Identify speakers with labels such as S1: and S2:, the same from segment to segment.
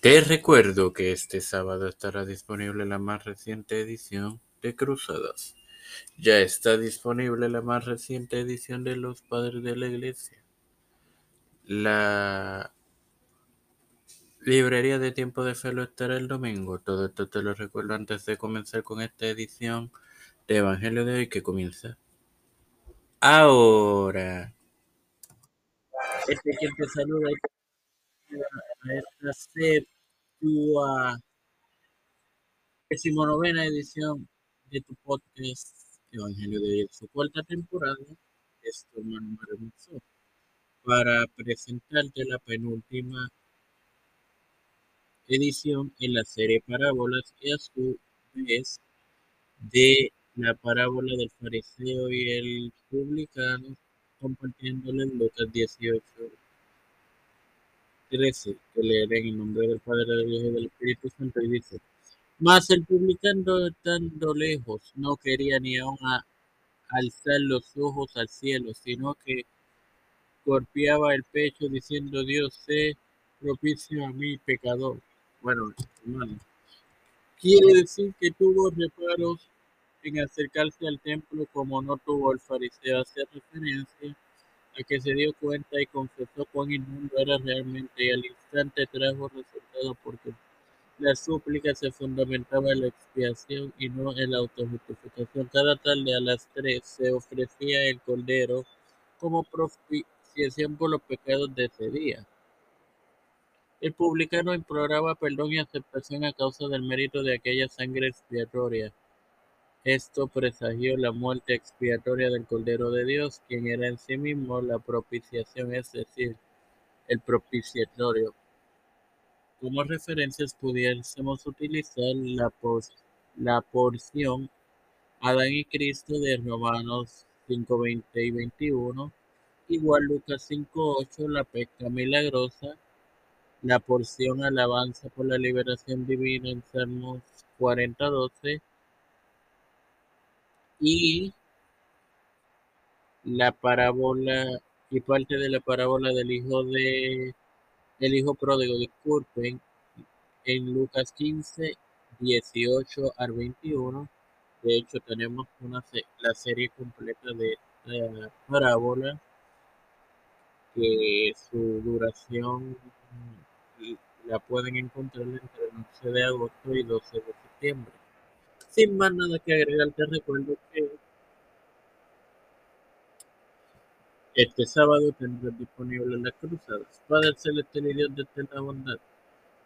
S1: Te recuerdo que este sábado estará disponible la más reciente edición de Cruzadas. Ya está disponible la más reciente edición de Los Padres de la Iglesia. La librería de Tiempo de Fe lo estará el domingo. Todo esto te lo recuerdo antes de comenzar con esta edición de Evangelio de hoy que comienza ahora. Este quien te saluda esta séptima decimonovena edición de tu podcast Evangelio de hoy, su cuarta temporada. Es tu hermano Hermoso para presentarte la penúltima edición en la serie Parábolas y a su vez de la parábola del fariseo y el publicano compartiéndole en Lucas 18 13 que leeré en el nombre del Padre, del Hijo y del Espíritu Santo y dice mas el publicano estando lejos no quería ni aún alzar los ojos al cielo sino que golpeaba el pecho diciendo Dios sé propicio a mí pecador bueno, hermano, quiere decir que tuvo reparos en acercarse al templo como no tuvo el fariseo. Hace referencia a que se dio cuenta y confesó cuán inmundo era realmente y al instante trajo resultado porque la súplica se fundamentaba en la expiación y no en la autojustificación. Cada tarde a las tres se ofrecía el cordero como propiciación por los pecados de ese día. El publicano imploraba perdón y aceptación a causa del mérito de aquella sangre expiatoria. Esto presagió la muerte expiatoria del Cordero de Dios, quien era en sí mismo la propiciación, es decir, el propiciatorio. Como referencias pudiésemos utilizar la, la porción Adán y Cristo de Romanos 5, 20 y 21, igual Lucas 5, 8, la pesca milagrosa, la porción alabanza por la liberación divina en Salmos 40:12 y la parábola y parte de la parábola del hijo de el hijo pródigo, disculpen, en Lucas 15, 18 al 21. De hecho, tenemos una la serie completa de esta parábola que su duración la pueden encontrar entre el 11 de agosto y 12 de septiembre. Sin más nada que agregar, te recuerdo que este sábado tendrás disponible las cruzadas. Padre Celestial y Dios de la bondad.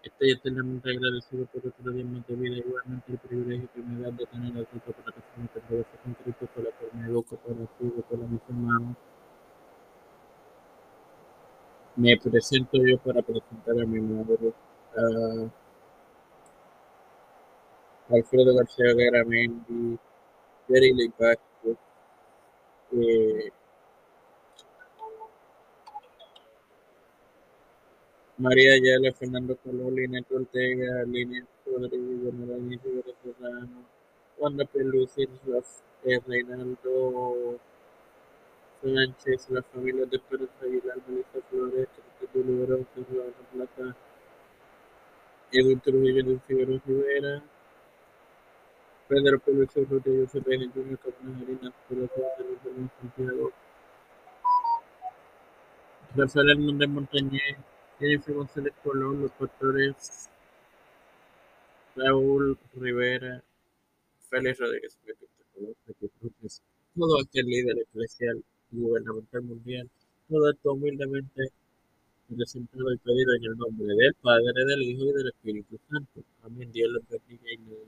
S1: Estoy eternamente agradecido por otro día más de vida, igualmente el privilegio que me da de tener a tu plataforma que atraviesa con Cristo, la cual me por la por la mis hermanos me presento yo para presentar a mi madre, Alfredo García Garamendi, Jerry Leipacto, eh, María Ayala, Fernando Colón, Lineto Ortega, Línea Rodríguez, Rivera Serrano, Wanda Pelusi, eh, Reinaldo Sánchez, la familia de Pérez Aguilar, Melissa Flores, Libero, Cerrado Plata, Edwin Trujillo Figueroa Rivera, Pedro Pérez Rodríguez Cepeda Junior, Carmen Harina, Corazón de Santiago, Rafael Hernández Montañez, Jennifer González Colón, los pastores Raúl Rivera, Félix Rodríguez, todo aquel líder eclesial gubernamental mundial, todo esto humildemente presentado y pedido en el nombre del Padre, del Hijo y del Espíritu Santo. Amén. Dios los bendiga y bendiga.